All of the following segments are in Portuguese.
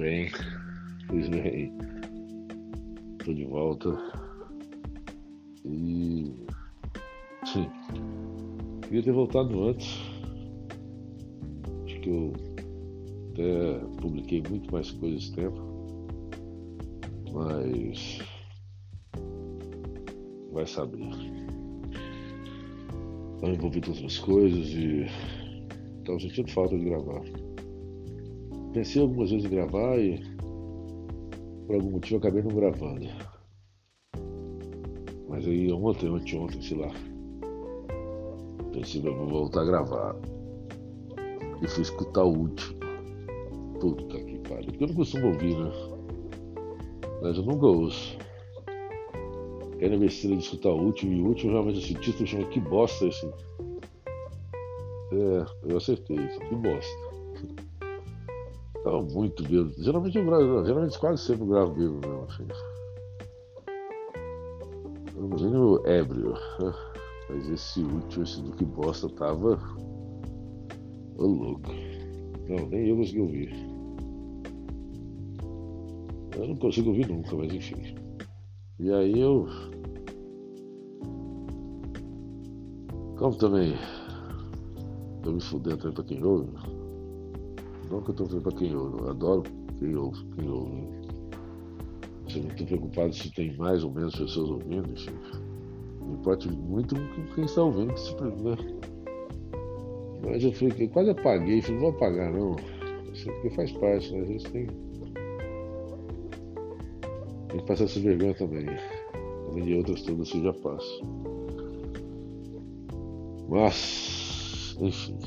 bem, pois bem. Tô de volta. E. Sim. Queria ter voltado antes. Acho que eu até publiquei muito mais coisas esse tempo. Mas. Vai saber. Estava envolvido em outras coisas e. Estava sentindo falta de gravar. Pensei algumas vezes em gravar e por algum motivo acabei não gravando. Mas aí ontem, ontem, sei lá, pensei, vou voltar a gravar. E fui escutar o último. Puta que pariu. Porque eu não costumo ouvir, né? Mas eu nunca ouço. Era besteira de escutar o último, e o último realmente esse título chama Que Bosta esse. É, eu acertei, que bosta. Tava muito bêbado. Geralmente eu gravo, geralmente quase sempre eu gravo bêbado mesmo, assim. No mínimo ébrio. Mas esse último, esse do que bosta, tava. Ô louco. Não, nem eu consegui ouvir. Eu não consigo ouvir nunca, mas enfim. E aí eu. Como também. Tô me fudendo também pra quem ouve. Não que eu estou falando para quem ouve, eu adoro quem ouve, quem ouve. Eu não estou preocupado se tem mais ou menos pessoas ouvindo, enfim. Não importa muito com quem está ouvindo, que se né? Mas eu falei, eu quase apaguei, falei, não vou apagar não. Porque faz parte, né? Às vezes tem. Tem que passar essa vergonha também. Além de outras todas eu já passo. Mas, enfim.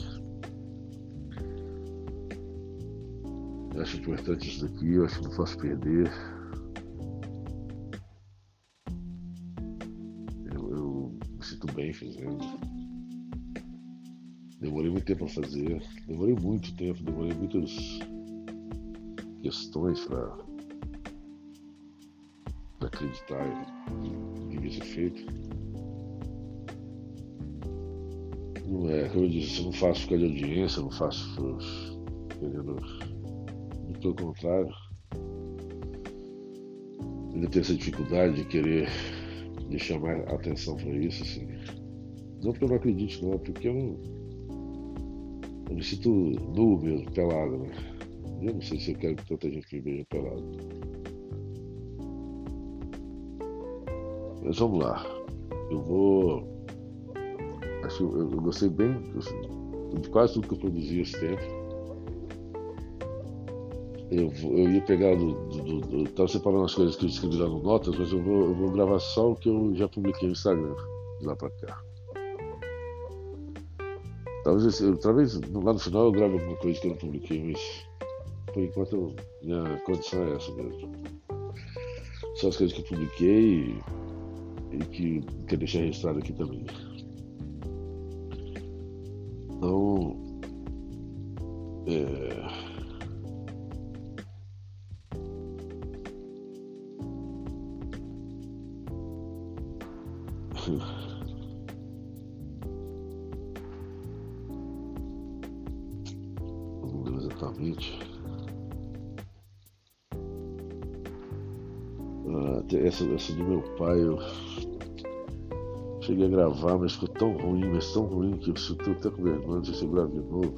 Eu acho importante isso daqui, eu acho que não posso perder. Eu, eu me sinto bem fazendo. Demorei muito tempo a fazer, demorei muito tempo, demorei muitas questões para acreditar que devia ser feito. Não é, como eu disse, eu não faço ficar de audiência, não faço querendo pelo contrário. Ainda tenho essa dificuldade de querer de chamar atenção para isso, assim. Não porque eu não acredito, não, porque eu. Eu me sinto nu mesmo, pelado, né? Eu não sei se eu quero que tanta gente me veja pelado. Mas vamos lá. Eu vou. Acho eu, eu gostei bem assim, de quase tudo que eu produzi esse tempo eu, eu ia pegar do, do, do, Tava separando as coisas que eu escrevi lá no Notas, mas eu vou, eu vou gravar só o que eu já publiquei no Instagram, de lá pra cá. Talvez, talvez lá no final eu grave alguma coisa que eu não publiquei, mas por enquanto eu, minha condição é essa mesmo. Só as coisas que eu publiquei e, que quero deixar registrado aqui também. Então. É, Não lembro exatamente. Ah, essa, essa do meu pai eu cheguei a gravar, mas ficou tão ruim, mas tão ruim que eu estou até com vergonha de se gravo de novo.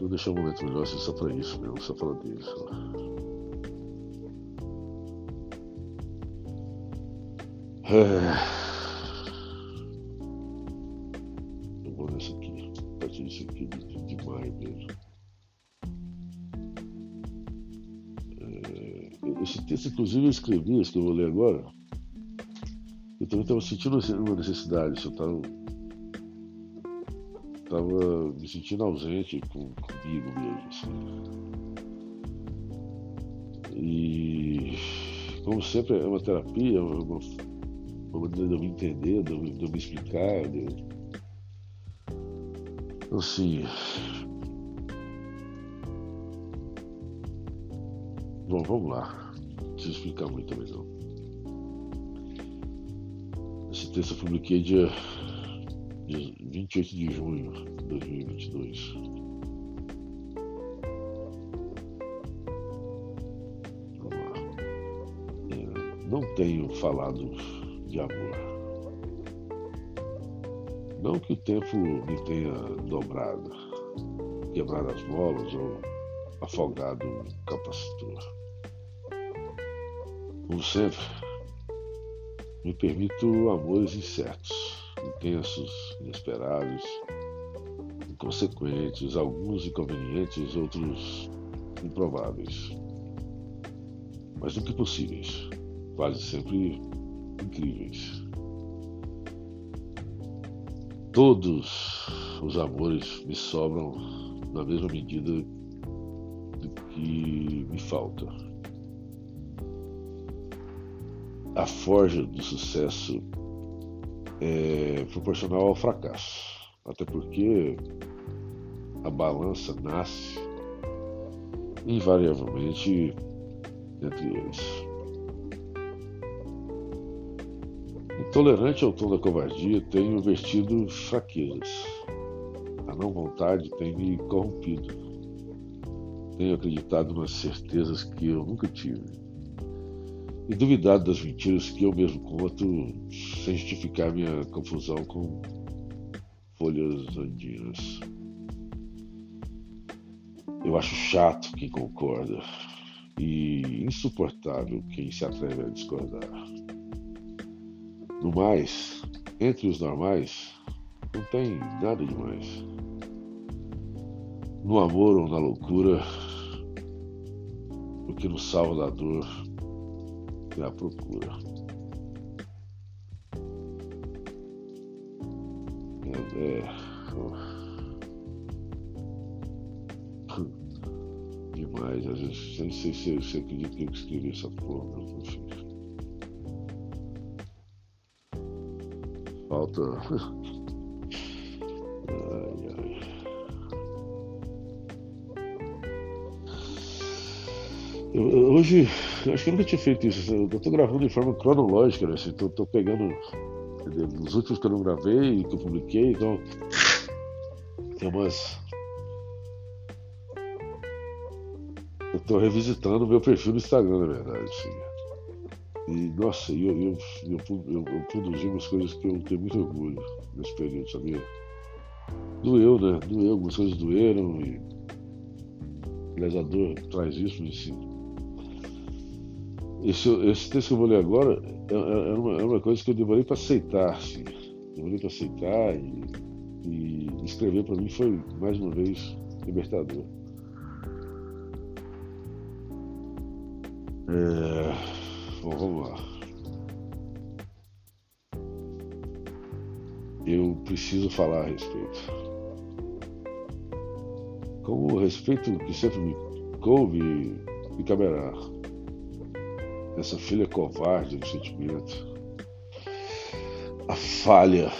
Vou deixar um momento melhor assim, só pra isso mesmo, só falar disso. É. Eu vou nessa aqui. A partir disso aqui de, de maio mesmo. É, esse texto, inclusive, eu escrevi, esse que eu vou ler agora. Eu também estava sentindo uma necessidade. Eu estava, estava me sentindo ausente com, comigo mesmo. Assim. E, como sempre, é uma terapia, é uma uma maneira de eu me entender, de eu, de eu me explicar. De... Assim. Bom, vamos lá. Não preciso explicar muito também não. Esse texto eu publiquei dia, dia 28 de junho de 2022. Vamos lá. É, não tenho falado de amor. Não que o tempo me tenha dobrado, quebrado as molas ou afogado o capacitor. Como sempre, me permito amores incertos, intensos, inesperados, inconsequentes, alguns inconvenientes, outros improváveis. Mas do que possíveis, quase sempre incríveis. Todos os amores me sobram na mesma medida do que me falta. A forja do sucesso é proporcional ao fracasso, até porque a balança nasce invariavelmente entre eles. Intolerante ao tom da covardia, tenho vestido fraquezas. A não vontade tem me corrompido. Tenho acreditado nas certezas que eu nunca tive. E duvidado das mentiras que eu mesmo conto, sem justificar minha confusão com folhas andinas. Eu acho chato quem concorda e insuportável quem se atreve a discordar. No mais, entre os normais, não tem nada demais. No amor ou na loucura, o que nos salva da dor é a procura. É, é, demais, às vezes, nem sei se você acredita que eu escrevi essa porra, enfim. Falta. ai, ai. Eu, hoje, eu acho que eu nunca tinha feito isso. Eu estou gravando de forma cronológica, né? Estou assim, pegando entendeu? os últimos que eu não gravei e que eu publiquei, então tem umas. Eu estou revisitando o meu perfil no Instagram, na verdade. Assim. E, nossa, eu, eu, eu, eu, produzi umas coisas que eu tenho muito orgulho nesse período, sabia? Doeu, né? Doeu, algumas coisas doeram e. Aliás, a dor traz isso, mas assim. Esse, esse texto que eu vou ler agora é, é, é uma, é uma coisa que eu demorei para aceitar, assim. Demorei para aceitar e, e escrever para mim foi, mais uma vez, libertador. É. Vamos lá. Eu preciso falar a respeito. Com o respeito que sempre me coube e caberá. Essa filha covarde do sentimento. A falha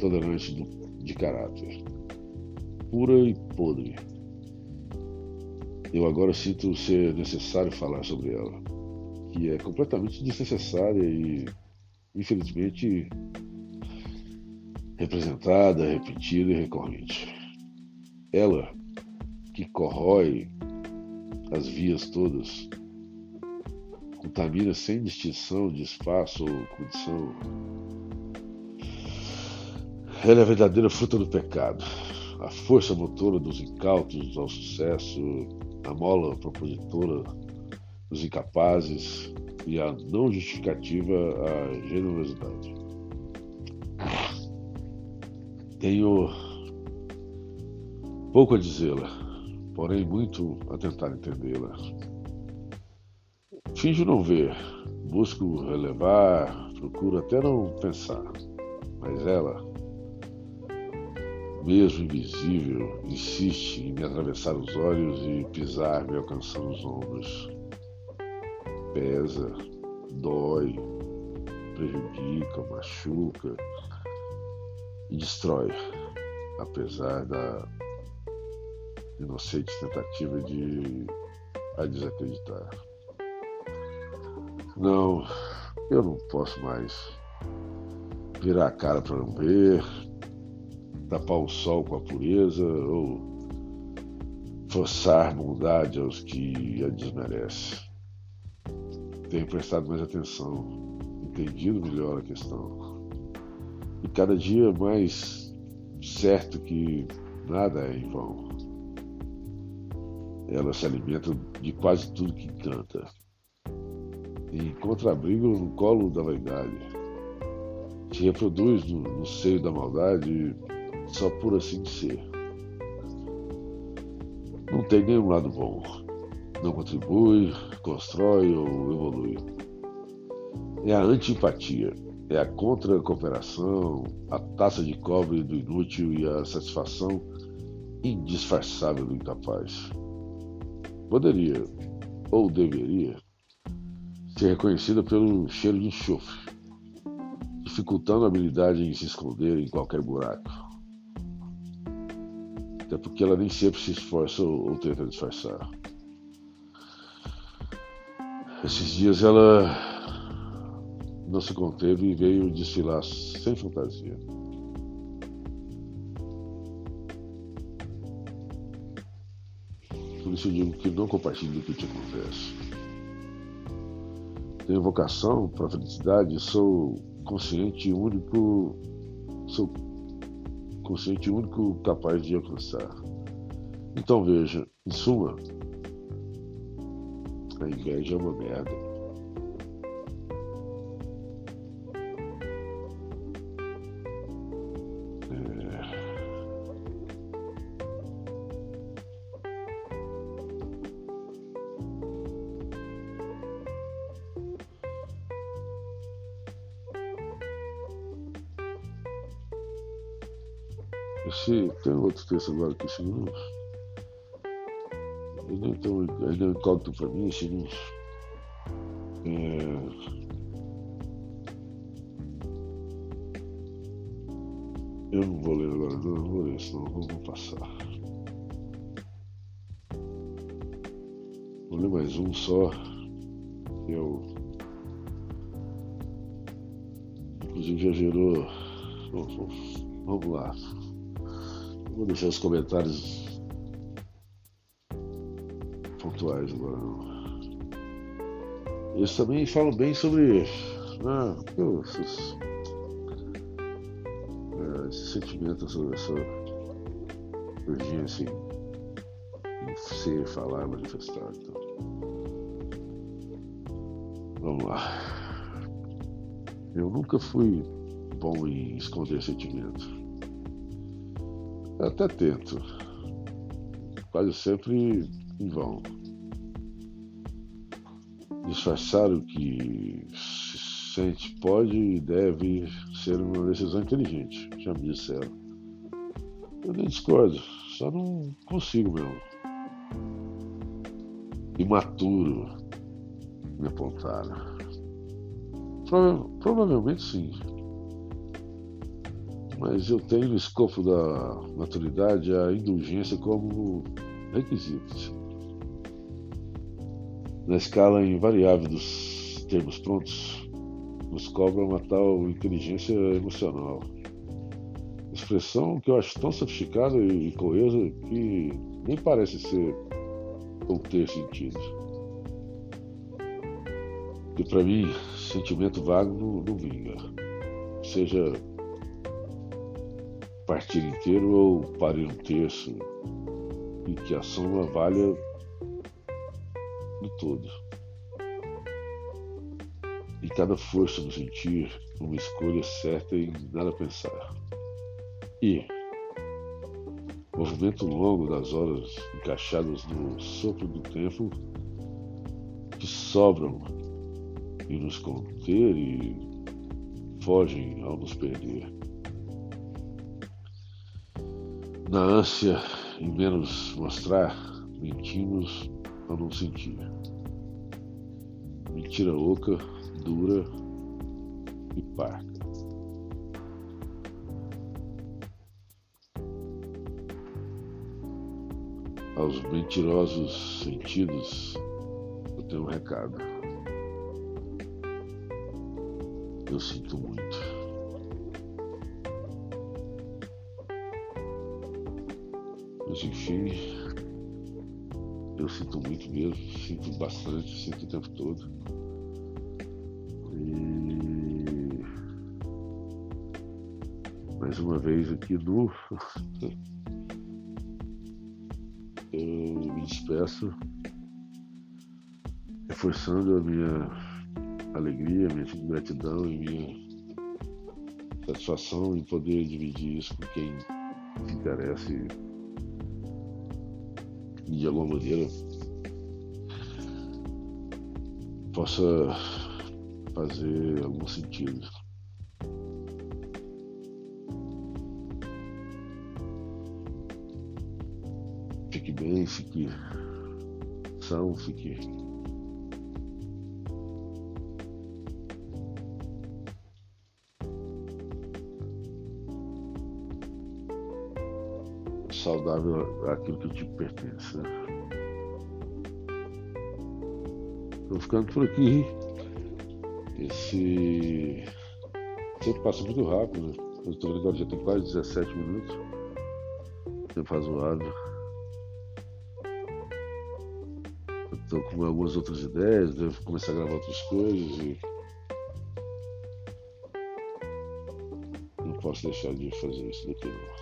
tolerante de caráter. Pura e podre. Eu agora sinto ser necessário falar sobre ela que é completamente desnecessária e, infelizmente, representada, repetida e recorrente. Ela, que corrói as vias todas, contamina sem distinção de espaço ou condição. Ela é a verdadeira fruta do pecado, a força motora dos incautos ao sucesso, a mola propositora os incapazes e a não justificativa generosidade. Tenho pouco a dizê-la, porém muito a tentar entendê-la. Finjo não ver, busco relevar, procuro até não pensar, mas ela, mesmo invisível, insiste em me atravessar os olhos e pisar me alcançando os ombros pesa, dói, prejudica, machuca e destrói, apesar da inocente tentativa de a desacreditar. Não, eu não posso mais virar a cara para não ver, tapar o sol com a pureza ou forçar bondade aos que a desmerecem. Tenha prestado mais atenção, entendido melhor a questão. E cada dia mais certo que nada é em vão. Ela se alimenta de quase tudo que canta. E encontra abrigo no colo da vaidade. Se reproduz no, no seio da maldade só por assim ser. Não tem nenhum lado bom. Não contribui, constrói ou evolui. É a antipatia, é a contra-cooperação, a taça de cobre do inútil e a satisfação indisfarçável do incapaz. Poderia, ou deveria, ser reconhecida pelo cheiro de enxofre, dificultando a habilidade em se esconder em qualquer buraco. Até porque ela nem sempre se esforça ou, tenta disfarçar. Esses dias ela não se conteve e veio desfilar sem fantasia. Por isso eu digo que não compartilhe do que te acontece. Tenho vocação para a felicidade, sou consciente único, sou consciente único capaz de alcançar. Então veja, em suma, a inveja é uma merda. Esse, tem outro texto agora que esse não. Ele tão, ele é incógnito para mim, não. É, eu não vou ler agora, não, vou ler, senão vou passar. Vou ler mais um só, que é. Inclusive já gerou. Vamos lá. Vou deixar os comentários pontuais agora. Eles também falam bem sobre ah, esses, é, esse sentimento, essa, essa urgência em, em ser, falar, manifestar. Então. Vamos lá. Eu nunca fui bom em esconder sentimento. Até tento. Quase sempre em vão. Disfarçar o que se sente pode e deve ser uma decisão inteligente, já me disseram. Eu nem discordo, só não consigo mesmo. Imaturo, me apontaram. Prova provavelmente sim mas eu tenho no escopo da maturidade a indulgência como requisito. Na escala invariável dos termos prontos, nos cobra uma tal inteligência emocional. Expressão que eu acho tão sofisticada e coesa que nem parece ser ou ter sentido. Que para mim, sentimento vago não, não vinga. Seja partir inteiro ou parir um terço, e que a soma valha do todo. E cada força no sentir, uma escolha certa em nada pensar. E movimento longo das horas encaixadas no sopro do tempo que sobram e nos conter e fogem ao nos perder. Na ânsia em menos mostrar, mentimos ao não sentir. Mentira oca, dura e parca. Aos mentirosos sentidos, eu tenho um recado. Eu sinto muito. Mas enfim, eu sinto muito mesmo, sinto bastante, sinto o tempo todo. E mais uma vez aqui no eu me despeço reforçando a minha alegria, minha gratidão e minha satisfação em poder dividir isso com quem se interessa de alguma maneira possa fazer algum sentido. Fique bem, fique são, fique saudável aquilo que te pertence. Né? Estou ficando por aqui. Esse tempo passa muito rápido. Né? Eu estou ligado, já tem quase 17 minutos. Tempo razoável. Estou com algumas outras ideias, devo começar a gravar outras coisas e não posso deixar de fazer isso daqui não.